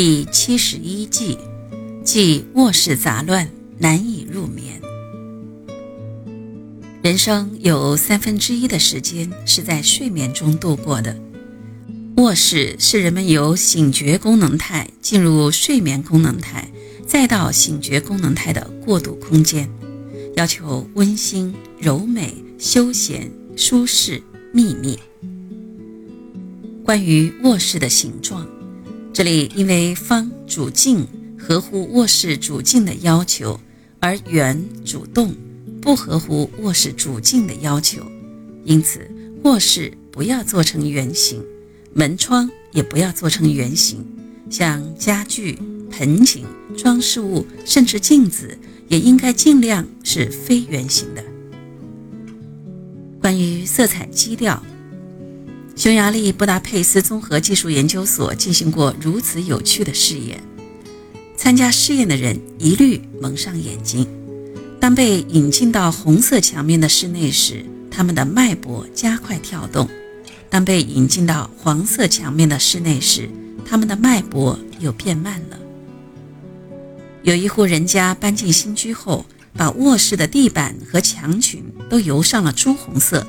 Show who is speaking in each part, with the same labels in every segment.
Speaker 1: 第七十一计，即卧室杂乱，难以入眠。人生有三分之一的时间是在睡眠中度过的。卧室是人们由醒觉功能态进入睡眠功能态，再到醒觉功能态的过渡空间，要求温馨、柔美、休闲、舒适、秘密。关于卧室的形状。这里因为方主静，合乎卧室主静的要求，而圆主动，不合乎卧室主静的要求，因此卧室不要做成圆形，门窗也不要做成圆形，像家具、盆景、装饰物，甚至镜子，也应该尽量是非圆形的。关于色彩基调。匈牙利布达佩斯综合技术研究所进行过如此有趣的试验，参加试验的人一律蒙上眼睛。当被引进到红色墙面的室内时，他们的脉搏加快跳动；当被引进到黄色墙面的室内时，他们的脉搏又变慢了。有一户人家搬进新居后，把卧室的地板和墙裙都油上了朱红色。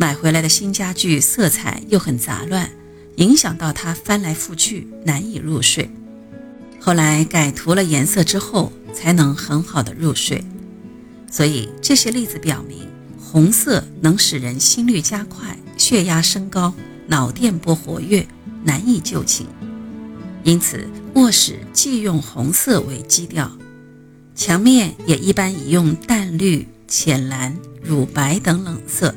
Speaker 1: 买回来的新家具色彩又很杂乱，影响到他翻来覆去难以入睡。后来改涂了颜色之后，才能很好的入睡。所以这些例子表明，红色能使人心率加快、血压升高、脑电波活跃，难以就寝。因此，卧室忌用红色为基调，墙面也一般宜用淡绿、浅蓝、乳白等冷色。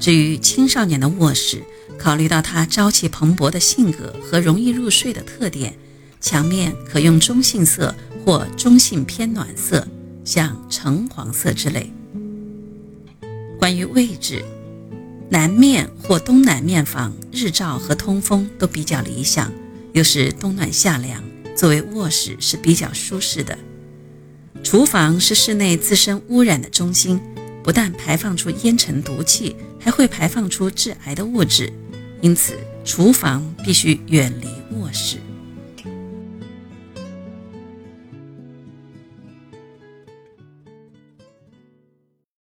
Speaker 1: 至于青少年的卧室，考虑到他朝气蓬勃的性格和容易入睡的特点，墙面可用中性色或中性偏暖色，像橙黄色之类。关于位置，南面或东南面房日照和通风都比较理想，又是冬暖夏凉，作为卧室是比较舒适的。厨房是室内自身污染的中心。不但排放出烟尘毒气，还会排放出致癌的物质，因此厨房必须远离卧室。